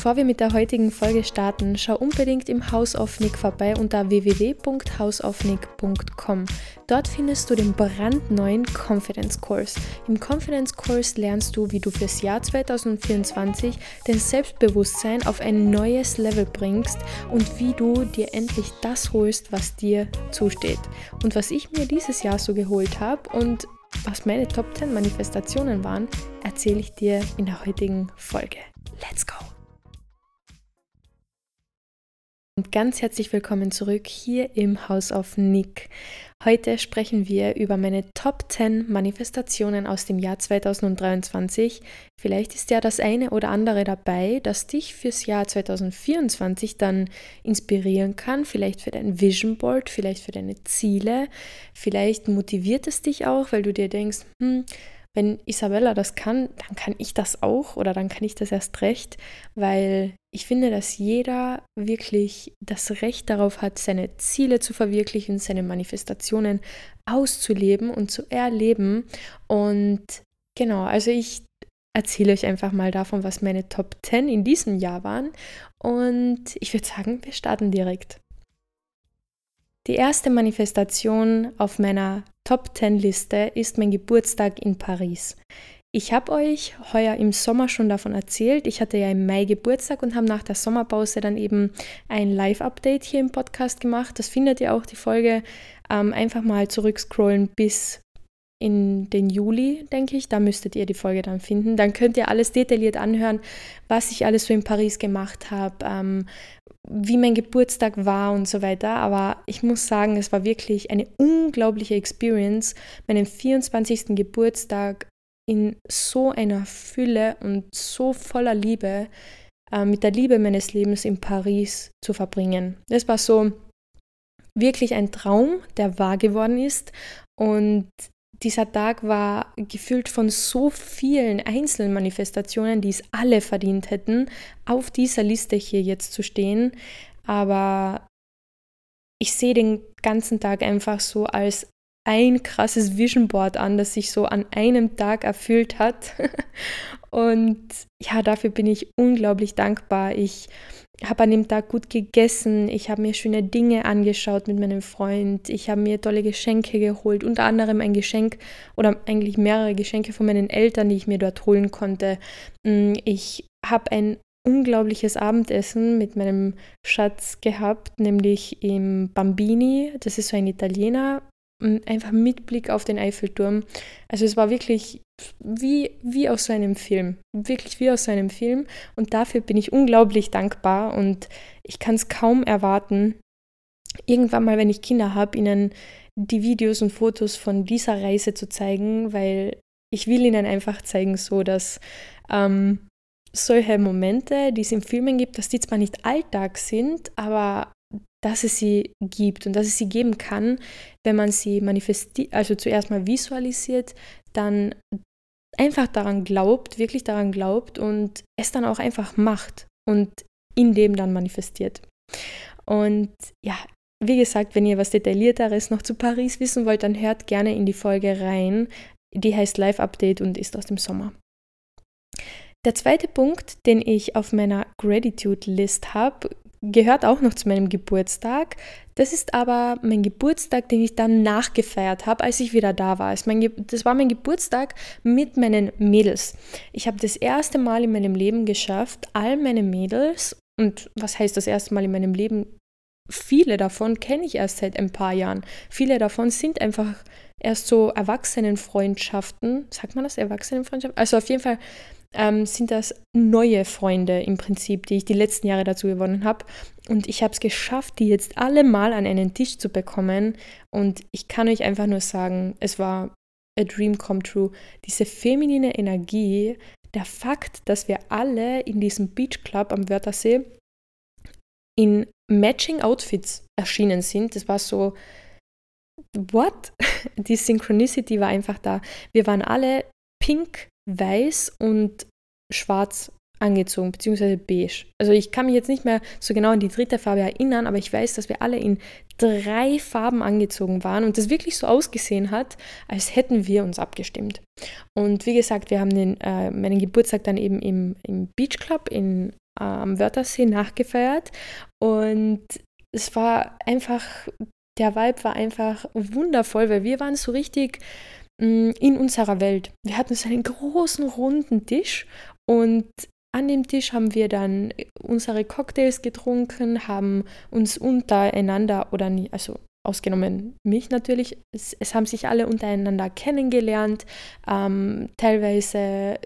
Bevor wir mit der heutigen Folge starten, schau unbedingt im House of Nick vorbei unter www.houseofnick.com. Dort findest du den brandneuen Confidence Course. Im Confidence Course lernst du, wie du fürs Jahr 2024 dein Selbstbewusstsein auf ein neues Level bringst und wie du dir endlich das holst, was dir zusteht. Und was ich mir dieses Jahr so geholt habe und was meine Top 10 Manifestationen waren, erzähle ich dir in der heutigen Folge. Let's go! Und ganz herzlich willkommen zurück hier im House of Nick. Heute sprechen wir über meine Top 10 Manifestationen aus dem Jahr 2023. Vielleicht ist ja das eine oder andere dabei, das dich fürs Jahr 2024 dann inspirieren kann. Vielleicht für dein Vision Board, vielleicht für deine Ziele. Vielleicht motiviert es dich auch, weil du dir denkst, hm, wenn Isabella das kann, dann kann ich das auch oder dann kann ich das erst recht, weil ich finde, dass jeder wirklich das Recht darauf hat, seine Ziele zu verwirklichen, seine Manifestationen auszuleben und zu erleben. Und genau, also ich erzähle euch einfach mal davon, was meine Top 10 in diesem Jahr waren. Und ich würde sagen, wir starten direkt. Die erste Manifestation auf meiner Top 10 Liste ist mein Geburtstag in Paris. Ich habe euch heuer im Sommer schon davon erzählt. Ich hatte ja im Mai Geburtstag und habe nach der Sommerpause dann eben ein Live-Update hier im Podcast gemacht. Das findet ihr auch, die Folge. Ähm, einfach mal zurückscrollen bis in den Juli, denke ich. Da müsstet ihr die Folge dann finden. Dann könnt ihr alles detailliert anhören, was ich alles so in Paris gemacht habe, ähm, wie mein Geburtstag war und so weiter. Aber ich muss sagen, es war wirklich eine unglaubliche Experience, meinen 24. Geburtstag in so einer Fülle und so voller Liebe äh, mit der Liebe meines Lebens in Paris zu verbringen. Es war so wirklich ein Traum, der wahr geworden ist. Und dieser Tag war gefüllt von so vielen einzelnen Manifestationen, die es alle verdient hätten, auf dieser Liste hier jetzt zu stehen. Aber ich sehe den ganzen Tag einfach so als ein krasses Vision Board an, das sich so an einem Tag erfüllt hat. Und ja, dafür bin ich unglaublich dankbar. Ich habe an dem Tag gut gegessen, ich habe mir schöne Dinge angeschaut mit meinem Freund, ich habe mir tolle Geschenke geholt, unter anderem ein Geschenk oder eigentlich mehrere Geschenke von meinen Eltern, die ich mir dort holen konnte. Mm, ich habe ein unglaubliches Abendessen mit meinem Schatz gehabt, nämlich im Bambini, das ist so ein Italiener, einfach mit Blick auf den Eiffelturm. Also es war wirklich wie, wie aus so einem Film. Wirklich wie aus so einem Film. Und dafür bin ich unglaublich dankbar und ich kann es kaum erwarten, irgendwann mal, wenn ich Kinder habe, ihnen die Videos und Fotos von dieser Reise zu zeigen, weil ich will ihnen einfach zeigen, so dass ähm, solche Momente, die es in Filmen gibt, dass die zwar nicht Alltag sind, aber dass es sie gibt und dass es sie geben kann, wenn man sie manifestiert, also zuerst mal visualisiert, dann einfach daran glaubt, wirklich daran glaubt und es dann auch einfach macht und in dem dann manifestiert. Und ja, wie gesagt, wenn ihr was Detaillierteres noch zu Paris wissen wollt, dann hört gerne in die Folge rein. Die heißt Live Update und ist aus dem Sommer. Der zweite Punkt, den ich auf meiner Gratitude List habe, gehört auch noch zu meinem Geburtstag. Das ist aber mein Geburtstag, den ich dann nachgefeiert habe, als ich wieder da war. Das war mein Geburtstag mit meinen Mädels. Ich habe das erste Mal in meinem Leben geschafft, all meine Mädels, und was heißt das erste Mal in meinem Leben? Viele davon kenne ich erst seit ein paar Jahren. Viele davon sind einfach erst so Erwachsenenfreundschaften. Sagt man das? Erwachsenenfreundschaften? Also auf jeden Fall ähm, sind das neue Freunde im Prinzip, die ich die letzten Jahre dazu gewonnen habe. Und ich habe es geschafft, die jetzt alle mal an einen Tisch zu bekommen. Und ich kann euch einfach nur sagen, es war a dream come true. Diese feminine Energie, der Fakt, dass wir alle in diesem Beach Club am Wörthersee in Matching Outfits erschienen sind, das war so, what? Die Synchronicity war einfach da. Wir waren alle pink weiß und schwarz angezogen, beziehungsweise beige. Also ich kann mich jetzt nicht mehr so genau an die dritte Farbe erinnern, aber ich weiß, dass wir alle in drei Farben angezogen waren und das wirklich so ausgesehen hat, als hätten wir uns abgestimmt. Und wie gesagt, wir haben den, äh, meinen Geburtstag dann eben im, im Beach Club in äh, am Wörthersee nachgefeiert und es war einfach, der Vibe war einfach wundervoll, weil wir waren so richtig in unserer Welt. Wir hatten so einen großen runden Tisch und an dem Tisch haben wir dann unsere Cocktails getrunken, haben uns untereinander oder nie, also ausgenommen mich natürlich, es, es haben sich alle untereinander kennengelernt, ähm, teilweise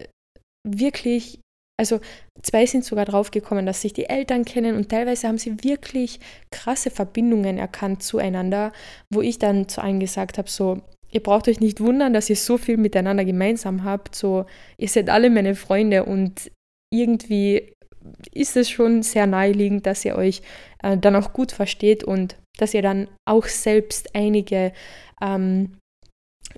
wirklich, also zwei sind sogar draufgekommen, dass sich die Eltern kennen und teilweise haben sie wirklich krasse Verbindungen erkannt zueinander, wo ich dann zu allen gesagt habe, so, ihr braucht euch nicht wundern, dass ihr so viel miteinander gemeinsam habt, so, ihr seid alle meine Freunde und irgendwie ist es schon sehr naheliegend, dass ihr euch äh, dann auch gut versteht und dass ihr dann auch selbst einige ähm,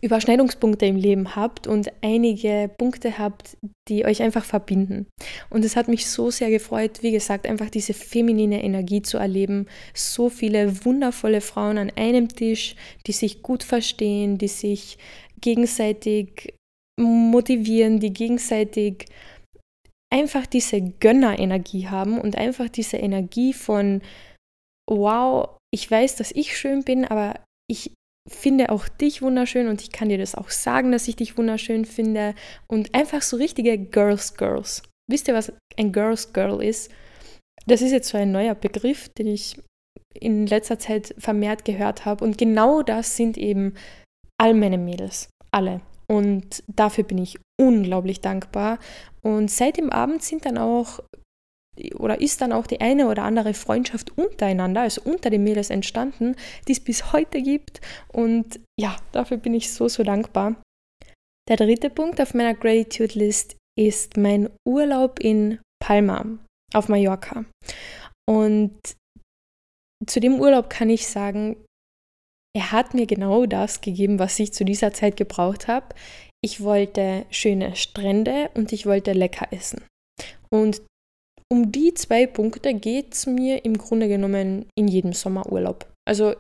Überschneidungspunkte im Leben habt und einige Punkte habt, die euch einfach verbinden. Und es hat mich so sehr gefreut, wie gesagt, einfach diese feminine Energie zu erleben. So viele wundervolle Frauen an einem Tisch, die sich gut verstehen, die sich gegenseitig motivieren, die gegenseitig einfach diese Gönnerenergie haben und einfach diese Energie von, wow, ich weiß, dass ich schön bin, aber ich finde auch dich wunderschön und ich kann dir das auch sagen, dass ich dich wunderschön finde und einfach so richtige Girls Girls. Wisst ihr, was ein Girls Girl ist? Das ist jetzt so ein neuer Begriff, den ich in letzter Zeit vermehrt gehört habe und genau das sind eben all meine Mädels, alle. Und dafür bin ich unglaublich dankbar. Und seit dem Abend sind dann auch oder ist dann auch die eine oder andere Freundschaft untereinander, also unter den Mädels entstanden, die es bis heute gibt. Und ja, dafür bin ich so, so dankbar. Der dritte Punkt auf meiner Gratitude List ist mein Urlaub in Palma auf Mallorca. Und zu dem Urlaub kann ich sagen, er hat mir genau das gegeben, was ich zu dieser Zeit gebraucht habe. Ich wollte schöne Strände und ich wollte lecker essen. Und um die zwei Punkte geht es mir im Grunde genommen in jedem Sommerurlaub. Also,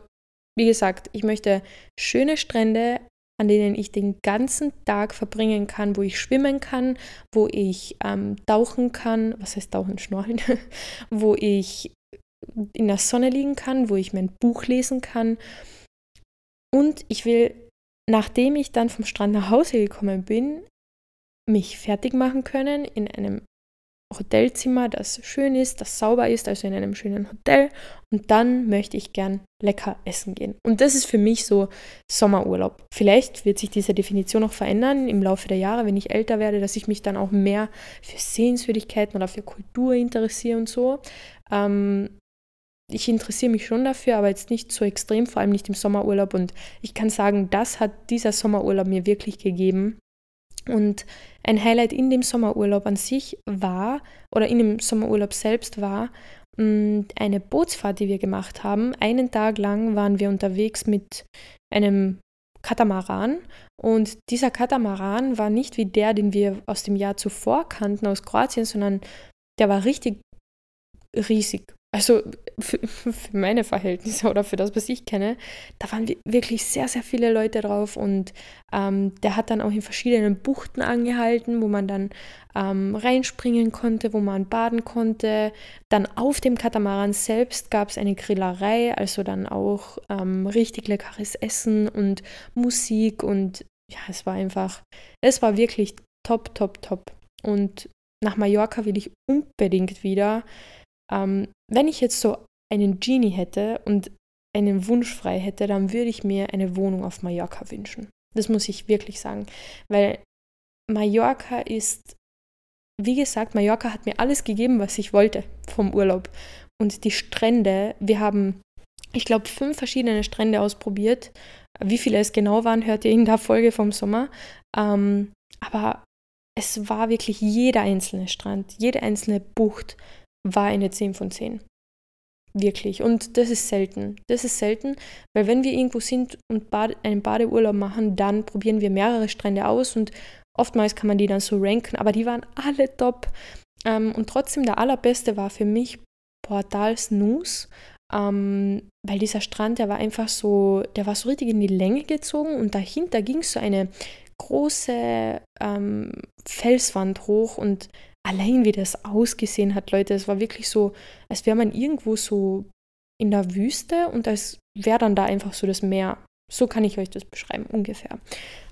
wie gesagt, ich möchte schöne Strände, an denen ich den ganzen Tag verbringen kann, wo ich schwimmen kann, wo ich ähm, tauchen kann, was heißt tauchen, schnorcheln, wo ich in der Sonne liegen kann, wo ich mein Buch lesen kann und ich will, nachdem ich dann vom Strand nach Hause gekommen bin, mich fertig machen können in einem Hotelzimmer, das schön ist, das sauber ist, also in einem schönen Hotel. Und dann möchte ich gern lecker essen gehen. Und das ist für mich so Sommerurlaub. Vielleicht wird sich diese Definition noch verändern im Laufe der Jahre, wenn ich älter werde, dass ich mich dann auch mehr für Sehenswürdigkeiten oder für Kultur interessiere und so. Ähm, ich interessiere mich schon dafür, aber jetzt nicht so extrem, vor allem nicht im Sommerurlaub. Und ich kann sagen, das hat dieser Sommerurlaub mir wirklich gegeben. Und ein Highlight in dem Sommerurlaub an sich war, oder in dem Sommerurlaub selbst war, mm, eine Bootsfahrt, die wir gemacht haben. Einen Tag lang waren wir unterwegs mit einem Katamaran. Und dieser Katamaran war nicht wie der, den wir aus dem Jahr zuvor kannten, aus Kroatien, sondern der war richtig riesig also für, für, meine Verhältnisse oder für das, was ich kenne, da waren wirklich sehr, sehr viele Leute drauf und ähm, der hat dann auch in verschiedenen Buchten angehalten, wo man dann ähm, reinspringen konnte, wo man baden konnte. Dann auf dem Katamaran selbst gab es eine Grillerei, also dann auch ähm, richtig leckeres Essen und Musik und ja, es war einfach, es war wirklich top, top, top. Und nach Mallorca will ich unbedingt wieder. Ähm, wenn ich jetzt so einen Genie hätte und einen Wunsch frei hätte, dann würde ich mir eine Wohnung auf Mallorca wünschen. Das muss ich wirklich sagen. Weil Mallorca ist, wie gesagt, Mallorca hat mir alles gegeben, was ich wollte vom Urlaub. Und die Strände, wir haben, ich glaube, fünf verschiedene Strände ausprobiert. Wie viele es genau waren, hört ihr in der Folge vom Sommer. Ähm, aber es war wirklich jeder einzelne Strand, jede einzelne Bucht war eine 10 von 10. Wirklich. Und das ist selten. Das ist selten, weil wenn wir irgendwo sind und Bade, einen Badeurlaub machen, dann probieren wir mehrere Strände aus und oftmals kann man die dann so ranken, aber die waren alle top. Ähm, und trotzdem der allerbeste war für mich Portal Snooze, ähm, weil dieser Strand, der war einfach so, der war so richtig in die Länge gezogen und dahinter ging so eine große ähm, Felswand hoch und allein wie das ausgesehen hat, Leute, es war wirklich so, als wäre man irgendwo so in der Wüste und als wäre dann da einfach so das Meer. So kann ich euch das beschreiben, ungefähr.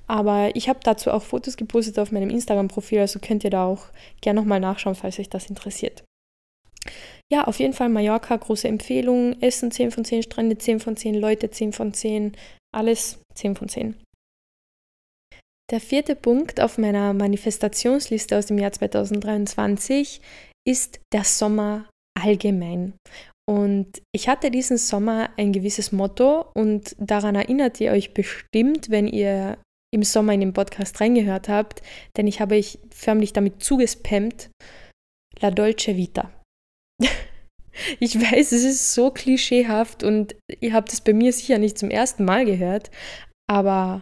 Aber ich habe dazu auch Fotos gepostet auf meinem Instagram-Profil, also könnt ihr da auch gerne nochmal nachschauen, falls euch das interessiert. Ja, auf jeden Fall Mallorca, große Empfehlung. Essen 10 von 10, Strände 10 von 10, Leute 10 von 10, alles 10 von 10. Der vierte Punkt auf meiner Manifestationsliste aus dem Jahr 2023 ist der Sommer allgemein. Und ich hatte diesen Sommer ein gewisses Motto und daran erinnert ihr euch bestimmt, wenn ihr im Sommer in den Podcast reingehört habt, denn ich habe euch förmlich damit zugespammt. La Dolce Vita. ich weiß, es ist so klischeehaft und ihr habt es bei mir sicher nicht zum ersten Mal gehört, aber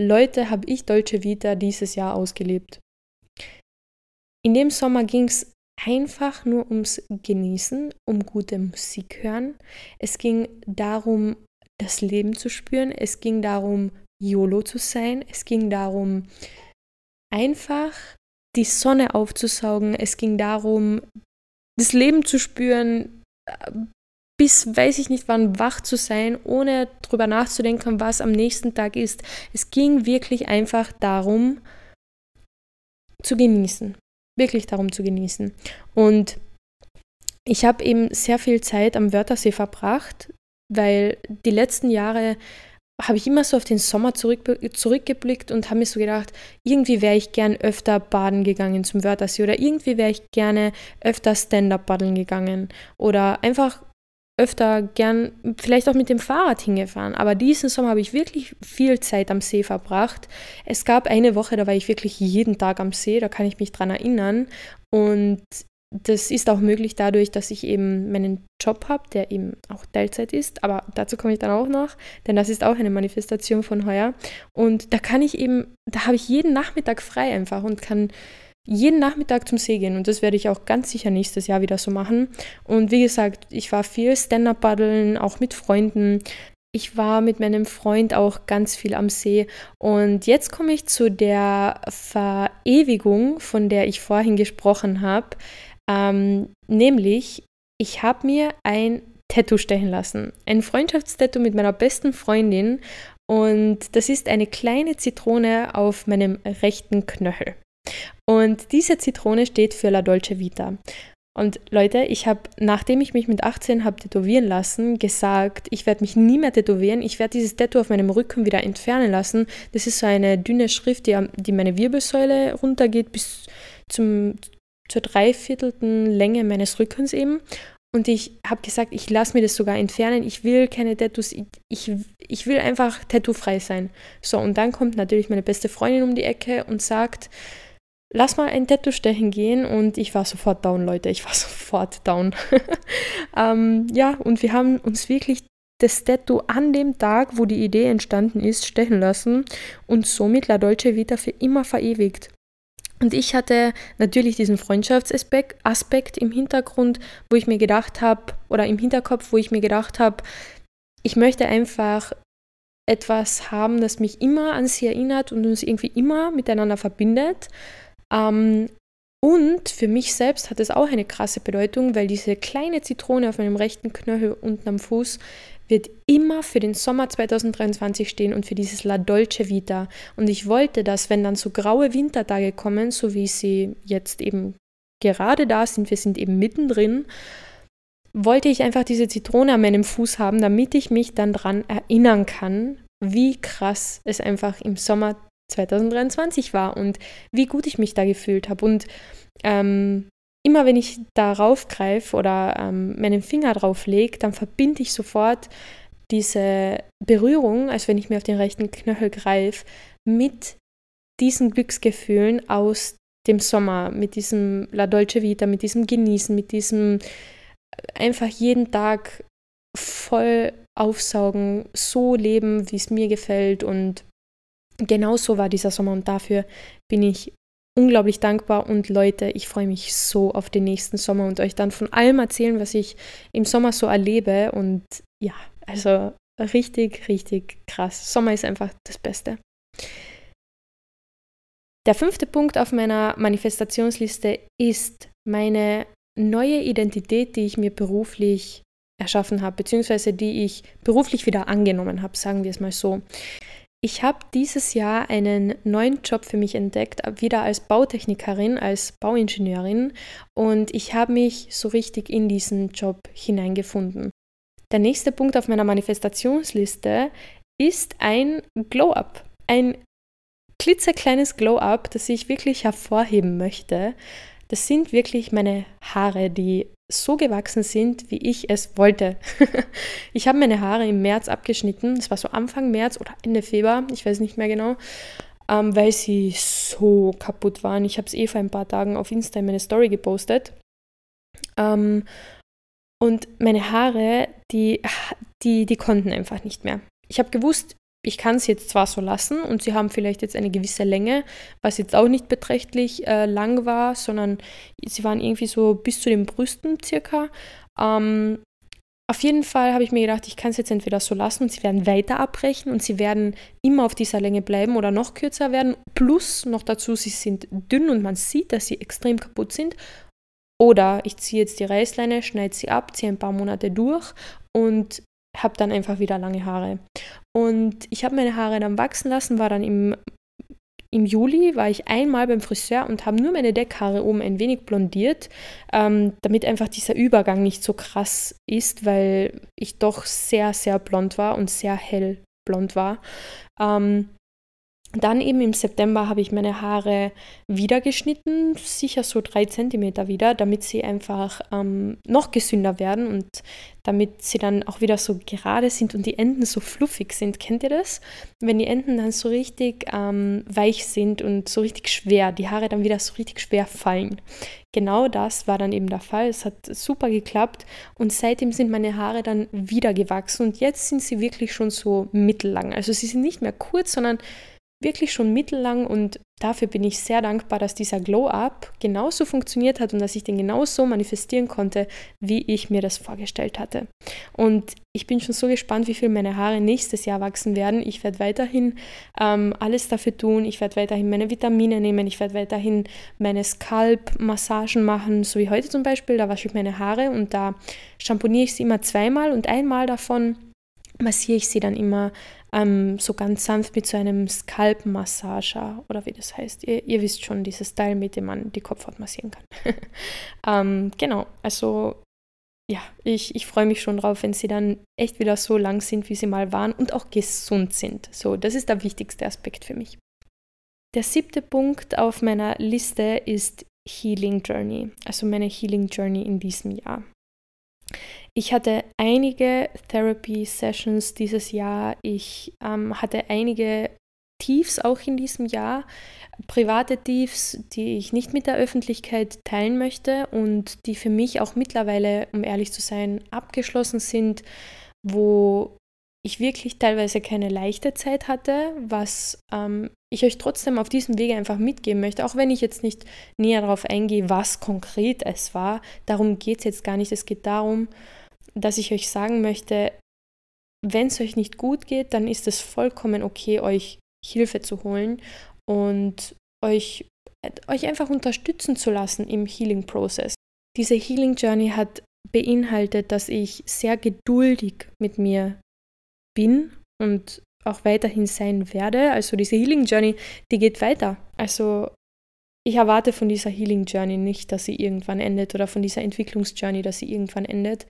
Leute, habe ich Dolce Vita dieses Jahr ausgelebt. In dem Sommer ging es einfach nur ums Genießen, um gute Musik hören. Es ging darum, das Leben zu spüren. Es ging darum, YOLO zu sein. Es ging darum, einfach die Sonne aufzusaugen. Es ging darum, das Leben zu spüren, bis weiß ich nicht wann wach zu sein, ohne drüber nachzudenken, was am nächsten Tag ist. Es ging wirklich einfach darum, zu genießen. Wirklich darum zu genießen. Und ich habe eben sehr viel Zeit am Wörthersee verbracht, weil die letzten Jahre habe ich immer so auf den Sommer zurück, zurückgeblickt und habe mir so gedacht, irgendwie wäre ich gern öfter baden gegangen zum Wörthersee oder irgendwie wäre ich gerne öfter Stand-up paddeln gegangen oder einfach öfter gern vielleicht auch mit dem Fahrrad hingefahren. Aber diesen Sommer habe ich wirklich viel Zeit am See verbracht. Es gab eine Woche, da war ich wirklich jeden Tag am See, da kann ich mich dran erinnern. Und das ist auch möglich dadurch, dass ich eben meinen Job habe, der eben auch Teilzeit ist, aber dazu komme ich dann auch noch, denn das ist auch eine Manifestation von heuer. Und da kann ich eben, da habe ich jeden Nachmittag frei einfach und kann jeden Nachmittag zum See gehen und das werde ich auch ganz sicher nächstes Jahr wieder so machen. Und wie gesagt, ich war viel Stand-up-Paddeln, auch mit Freunden. Ich war mit meinem Freund auch ganz viel am See. Und jetzt komme ich zu der Verewigung, von der ich vorhin gesprochen habe. Ähm, nämlich, ich habe mir ein Tattoo stechen lassen. Ein Freundschaftstattoo mit meiner besten Freundin. Und das ist eine kleine Zitrone auf meinem rechten Knöchel. Und diese Zitrone steht für La Dolce Vita. Und Leute, ich habe, nachdem ich mich mit 18 habe tätowieren lassen, gesagt, ich werde mich nie mehr tätowieren. Ich werde dieses Tattoo auf meinem Rücken wieder entfernen lassen. Das ist so eine dünne Schrift, die, die meine Wirbelsäule runtergeht bis zum, zur dreiviertelten Länge meines Rückens eben. Und ich habe gesagt, ich lasse mir das sogar entfernen. Ich will keine Tattoos. Ich, ich, will einfach tattoofrei sein. So, und dann kommt natürlich meine beste Freundin um die Ecke und sagt, lass mal ein Tattoo stechen gehen und ich war sofort down, Leute, ich war sofort down. ähm, ja, und wir haben uns wirklich das Tattoo an dem Tag, wo die Idee entstanden ist, stechen lassen und somit La Dolce Vita für immer verewigt. Und ich hatte natürlich diesen Freundschaftsaspekt im Hintergrund, wo ich mir gedacht habe, oder im Hinterkopf, wo ich mir gedacht habe, ich möchte einfach etwas haben, das mich immer an sie erinnert und uns irgendwie immer miteinander verbindet. Ähm, und für mich selbst hat es auch eine krasse Bedeutung, weil diese kleine Zitrone auf meinem rechten Knöchel unten am Fuß wird immer für den Sommer 2023 stehen und für dieses La Dolce Vita. Und ich wollte, dass, wenn dann so graue Wintertage kommen, so wie sie jetzt eben gerade da sind, wir sind eben mittendrin, wollte ich einfach diese Zitrone an meinem Fuß haben, damit ich mich dann daran erinnern kann, wie krass es einfach im Sommer 2023 war und wie gut ich mich da gefühlt habe. Und ähm, immer wenn ich darauf greife oder ähm, meinen Finger drauf lege, dann verbinde ich sofort diese Berührung, als wenn ich mir auf den rechten Knöchel greife, mit diesen Glücksgefühlen aus dem Sommer, mit diesem La Dolce Vita, mit diesem Genießen, mit diesem einfach jeden Tag voll aufsaugen, so leben, wie es mir gefällt und genau so war dieser Sommer und dafür bin ich unglaublich dankbar und Leute, ich freue mich so auf den nächsten Sommer und euch dann von allem erzählen, was ich im Sommer so erlebe und ja, also richtig, richtig krass. Sommer ist einfach das Beste. Der fünfte Punkt auf meiner Manifestationsliste ist meine neue Identität, die ich mir beruflich erschaffen habe, beziehungsweise die ich beruflich wieder angenommen habe, sagen wir es mal so. Ich habe dieses Jahr einen neuen Job für mich entdeckt, wieder als Bautechnikerin, als Bauingenieurin und ich habe mich so richtig in diesen Job hineingefunden. Der nächste Punkt auf meiner Manifestationsliste ist ein Glow-up, ein klitzekleines Glow-up, das ich wirklich hervorheben möchte. Das sind wirklich meine Haare, die so gewachsen sind, wie ich es wollte. ich habe meine Haare im März abgeschnitten. Es war so Anfang März oder Ende Februar, ich weiß nicht mehr genau, ähm, weil sie so kaputt waren. Ich habe es eh vor ein paar Tagen auf Insta in meine Story gepostet. Ähm, und meine Haare, die, die, die konnten einfach nicht mehr. Ich habe gewusst, ich kann es jetzt zwar so lassen und sie haben vielleicht jetzt eine gewisse Länge, was jetzt auch nicht beträchtlich äh, lang war, sondern sie waren irgendwie so bis zu den Brüsten circa. Ähm, auf jeden Fall habe ich mir gedacht, ich kann es jetzt entweder so lassen und sie werden weiter abbrechen und sie werden immer auf dieser Länge bleiben oder noch kürzer werden. Plus noch dazu, sie sind dünn und man sieht, dass sie extrem kaputt sind. Oder ich ziehe jetzt die Reißleine, schneide sie ab, ziehe ein paar Monate durch und habe dann einfach wieder lange Haare. Und ich habe meine Haare dann wachsen lassen, war dann im, im Juli, war ich einmal beim Friseur und habe nur meine Deckhaare oben ein wenig blondiert, ähm, damit einfach dieser Übergang nicht so krass ist, weil ich doch sehr, sehr blond war und sehr hell blond war. Ähm, dann eben im September habe ich meine Haare wieder geschnitten, sicher so drei Zentimeter wieder, damit sie einfach ähm, noch gesünder werden und damit sie dann auch wieder so gerade sind und die Enden so fluffig sind. Kennt ihr das? Wenn die Enden dann so richtig ähm, weich sind und so richtig schwer, die Haare dann wieder so richtig schwer fallen. Genau das war dann eben der Fall. Es hat super geklappt und seitdem sind meine Haare dann wieder gewachsen und jetzt sind sie wirklich schon so mittellang. Also sie sind nicht mehr kurz, sondern wirklich schon mittellang und dafür bin ich sehr dankbar, dass dieser Glow-Up genauso funktioniert hat und dass ich den genauso manifestieren konnte, wie ich mir das vorgestellt hatte. Und ich bin schon so gespannt, wie viel meine Haare nächstes Jahr wachsen werden. Ich werde weiterhin ähm, alles dafür tun. Ich werde weiterhin meine Vitamine nehmen. Ich werde weiterhin meine Scalp-Massagen machen, so wie heute zum Beispiel. Da wasche ich meine Haare und da shampooniere ich sie immer zweimal und einmal davon massiere ich sie dann immer ähm, so ganz sanft mit so einem Skalpmassager oder wie das heißt. Ihr, ihr, wisst schon, dieses Teil, mit dem man die Kopfhaut massieren kann. ähm, genau, also ja, ich, ich freue mich schon drauf, wenn sie dann echt wieder so lang sind, wie sie mal waren und auch gesund sind. So, das ist der wichtigste Aspekt für mich. Der siebte Punkt auf meiner Liste ist Healing Journey, also meine Healing Journey in diesem Jahr. Ich hatte einige Therapy-Sessions dieses Jahr. Ich ähm, hatte einige Tiefs auch in diesem Jahr, private Tiefs, die ich nicht mit der Öffentlichkeit teilen möchte und die für mich auch mittlerweile, um ehrlich zu sein, abgeschlossen sind, wo ich wirklich teilweise keine leichte Zeit hatte, was ähm, ich euch trotzdem auf diesem Wege einfach mitgeben möchte, auch wenn ich jetzt nicht näher darauf eingehe, was konkret es war. Darum geht es jetzt gar nicht. Es geht darum, dass ich euch sagen möchte, wenn es euch nicht gut geht, dann ist es vollkommen okay, euch Hilfe zu holen und euch, euch einfach unterstützen zu lassen im Healing-Prozess. Diese Healing Journey hat beinhaltet, dass ich sehr geduldig mit mir bin und auch weiterhin sein werde. Also diese Healing Journey, die geht weiter. Also ich erwarte von dieser Healing Journey nicht, dass sie irgendwann endet oder von dieser Entwicklungsjourney, dass sie irgendwann endet.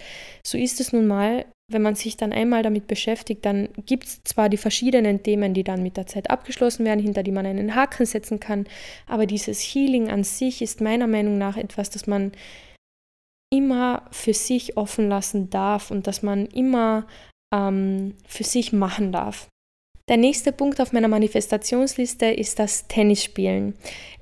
So ist es nun mal, wenn man sich dann einmal damit beschäftigt, dann gibt es zwar die verschiedenen Themen, die dann mit der Zeit abgeschlossen werden, hinter die man einen Haken setzen kann, aber dieses Healing an sich ist meiner Meinung nach etwas, das man immer für sich offen lassen darf und dass man immer ähm, für sich machen darf. Der nächste Punkt auf meiner Manifestationsliste ist das Tennisspielen.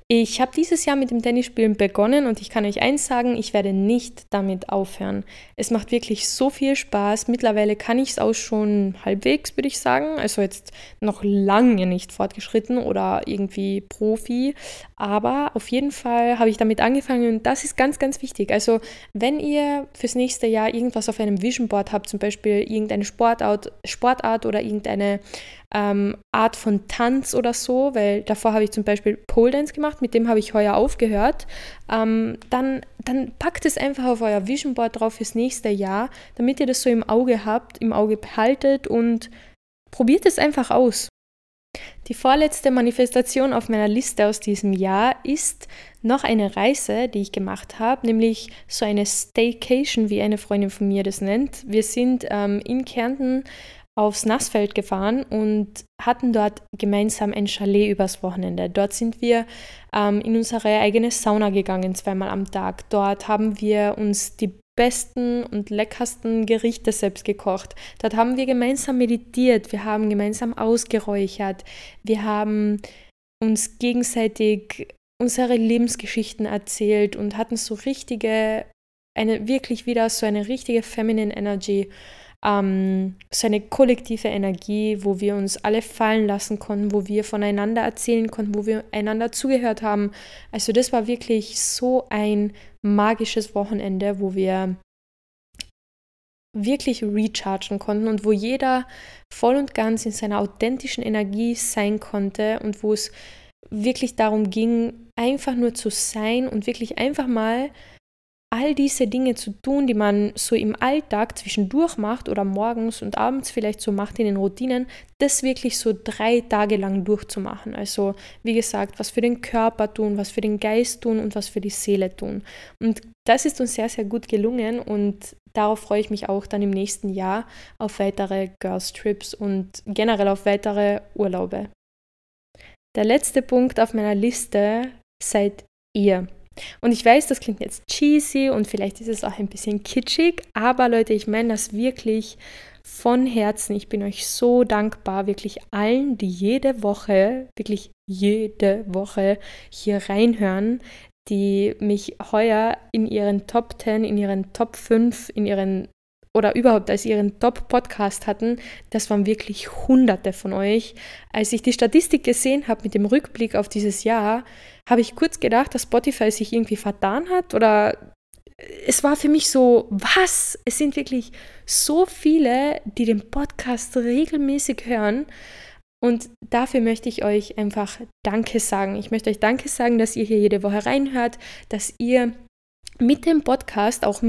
Ich habe dieses Jahr mit dem Tennisspielen begonnen und ich kann euch eins sagen, ich werde nicht damit aufhören. Es macht wirklich so viel Spaß. Mittlerweile kann ich es auch schon halbwegs, würde ich sagen. Also jetzt noch lange nicht fortgeschritten oder irgendwie Profi. Aber auf jeden Fall habe ich damit angefangen und das ist ganz, ganz wichtig. Also wenn ihr fürs nächste Jahr irgendwas auf einem Vision Board habt, zum Beispiel irgendeine Sportart, Sportart oder irgendeine ähm, Art von Tanz oder so, weil davor habe ich zum Beispiel Pole Dance gemacht, mit dem habe ich heuer aufgehört, ähm, dann, dann packt es einfach auf euer Vision Board drauf fürs nächste Jahr, damit ihr das so im Auge habt, im Auge behaltet und probiert es einfach aus. Die vorletzte Manifestation auf meiner Liste aus diesem Jahr ist noch eine Reise, die ich gemacht habe, nämlich so eine Staycation, wie eine Freundin von mir das nennt. Wir sind ähm, in Kärnten aufs Nassfeld gefahren und hatten dort gemeinsam ein Chalet übers Wochenende. Dort sind wir ähm, in unsere eigene Sauna gegangen, zweimal am Tag. Dort haben wir uns die besten und leckersten Gerichte selbst gekocht. Dort haben wir gemeinsam meditiert, wir haben gemeinsam ausgeräuchert, wir haben uns gegenseitig unsere Lebensgeschichten erzählt und hatten so richtige, eine wirklich wieder so eine richtige Feminine Energy, ähm, so eine kollektive Energie, wo wir uns alle fallen lassen konnten, wo wir voneinander erzählen konnten, wo wir einander zugehört haben. Also das war wirklich so ein magisches Wochenende, wo wir wirklich rechargen konnten und wo jeder voll und ganz in seiner authentischen Energie sein konnte und wo es wirklich darum ging, einfach nur zu sein und wirklich einfach mal all diese Dinge zu tun, die man so im Alltag zwischendurch macht oder morgens und abends vielleicht so macht in den Routinen, das wirklich so drei Tage lang durchzumachen. Also wie gesagt, was für den Körper tun, was für den Geist tun und was für die Seele tun. Und das ist uns sehr, sehr gut gelungen und darauf freue ich mich auch dann im nächsten Jahr auf weitere Girls Trips und generell auf weitere Urlaube. Der letzte Punkt auf meiner Liste seid ihr. Und ich weiß, das klingt jetzt cheesy und vielleicht ist es auch ein bisschen kitschig, aber Leute, ich meine das wirklich von Herzen. Ich bin euch so dankbar, wirklich allen, die jede Woche, wirklich jede Woche hier reinhören, die mich heuer in ihren Top 10, in ihren Top 5, in ihren oder überhaupt als ihren Top-Podcast hatten, das waren wirklich Hunderte von euch. Als ich die Statistik gesehen habe mit dem Rückblick auf dieses Jahr, habe ich kurz gedacht, dass Spotify sich irgendwie vertan hat oder es war für mich so, was? Es sind wirklich so viele, die den Podcast regelmäßig hören. Und dafür möchte ich euch einfach Danke sagen. Ich möchte euch Danke sagen, dass ihr hier jede Woche reinhört, dass ihr mit dem Podcast auch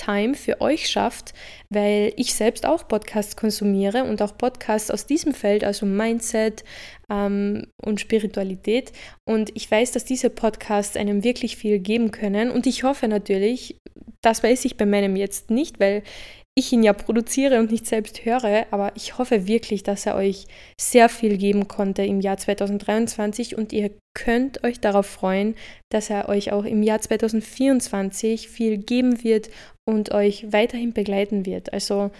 Me-Time für euch schafft, weil ich selbst auch Podcasts konsumiere und auch Podcasts aus diesem Feld, also Mindset ähm, und Spiritualität. Und ich weiß, dass diese Podcasts einem wirklich viel geben können. Und ich hoffe natürlich, das weiß ich bei meinem jetzt nicht, weil ich ihn ja produziere und nicht selbst höre, aber ich hoffe wirklich, dass er euch sehr viel geben konnte im Jahr 2023 und ihr könnt euch darauf freuen, dass er euch auch im Jahr 2024 viel geben wird und euch weiterhin begleiten wird. Also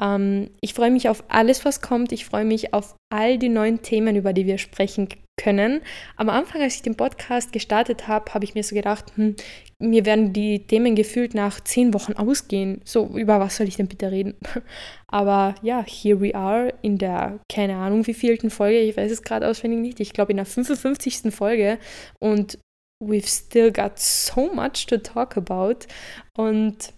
ähm, ich freue mich auf alles, was kommt. Ich freue mich auf all die neuen Themen, über die wir sprechen können. Am Anfang, als ich den Podcast gestartet habe, habe ich mir so gedacht, hm, mir werden die Themen gefühlt nach zehn Wochen ausgehen. So, über was soll ich denn bitte reden? Aber ja, here we are in der, keine Ahnung wie vielten Folge, ich weiß es gerade auswendig nicht, ich glaube in der 55. Folge und we've still got so much to talk about. Und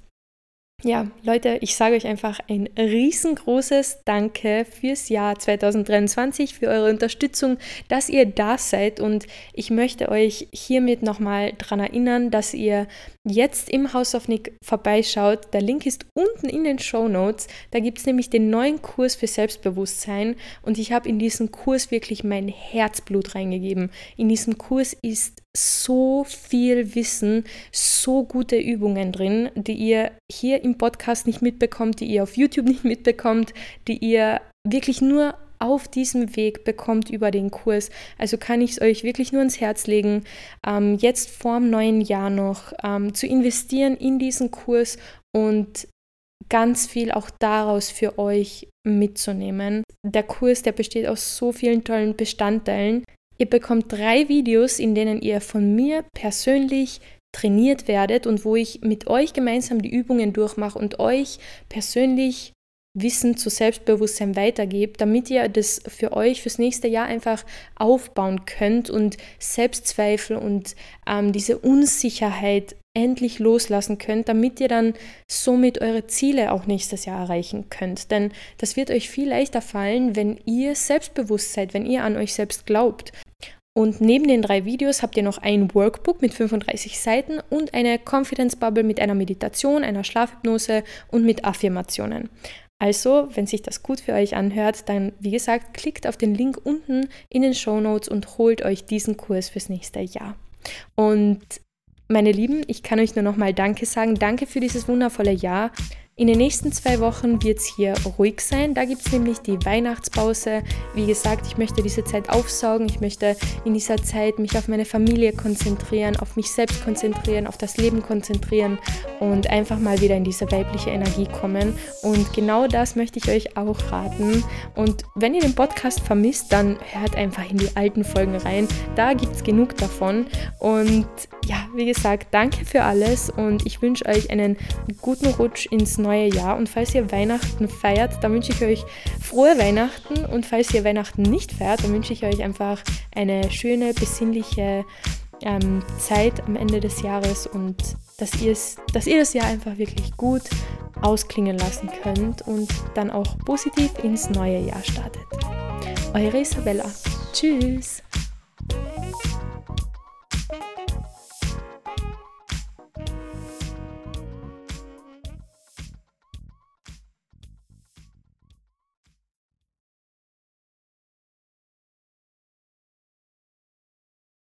ja, Leute, ich sage euch einfach ein riesengroßes Danke fürs Jahr 2023, für eure Unterstützung, dass ihr da seid. Und ich möchte euch hiermit nochmal daran erinnern, dass ihr jetzt im House of Nick vorbeischaut. Der Link ist unten in den Show Notes. Da gibt es nämlich den neuen Kurs für Selbstbewusstsein. Und ich habe in diesen Kurs wirklich mein Herzblut reingegeben. In diesem Kurs ist so viel Wissen, so gute Übungen drin, die ihr hier im Podcast nicht mitbekommt, die ihr auf YouTube nicht mitbekommt, die ihr wirklich nur auf diesem Weg bekommt über den Kurs. Also kann ich es euch wirklich nur ins Herz legen, ähm, jetzt vorm neuen Jahr noch ähm, zu investieren in diesen Kurs und ganz viel auch daraus für euch mitzunehmen. Der Kurs, der besteht aus so vielen tollen Bestandteilen. Ihr bekommt drei Videos, in denen ihr von mir persönlich trainiert werdet und wo ich mit euch gemeinsam die Übungen durchmache und euch persönlich Wissen zu Selbstbewusstsein weitergebt, damit ihr das für euch fürs nächste Jahr einfach aufbauen könnt und Selbstzweifel und ähm, diese Unsicherheit endlich loslassen könnt, damit ihr dann somit eure Ziele auch nächstes Jahr erreichen könnt. Denn das wird euch viel leichter fallen, wenn ihr selbstbewusst seid, wenn ihr an euch selbst glaubt. Und neben den drei Videos habt ihr noch ein Workbook mit 35 Seiten und eine Confidence Bubble mit einer Meditation, einer Schlafhypnose und mit Affirmationen. Also, wenn sich das gut für euch anhört, dann wie gesagt, klickt auf den Link unten in den Show Notes und holt euch diesen Kurs fürs nächste Jahr. Und meine Lieben, ich kann euch nur noch mal Danke sagen. Danke für dieses wundervolle Jahr. In den nächsten zwei Wochen wird es hier ruhig sein. Da gibt es nämlich die Weihnachtspause. Wie gesagt, ich möchte diese Zeit aufsaugen. Ich möchte in dieser Zeit mich auf meine Familie konzentrieren, auf mich selbst konzentrieren, auf das Leben konzentrieren und einfach mal wieder in diese weibliche Energie kommen. Und genau das möchte ich euch auch raten. Und wenn ihr den Podcast vermisst, dann hört einfach in die alten Folgen rein. Da gibt es genug davon. Und ja, wie gesagt, danke für alles und ich wünsche euch einen guten Rutsch ins neue neue Jahr. Und falls ihr Weihnachten feiert, dann wünsche ich euch frohe Weihnachten. Und falls ihr Weihnachten nicht feiert, dann wünsche ich euch einfach eine schöne, besinnliche ähm, Zeit am Ende des Jahres und dass, dass ihr das Jahr einfach wirklich gut ausklingen lassen könnt und dann auch positiv ins neue Jahr startet. Eure Isabella. Tschüss.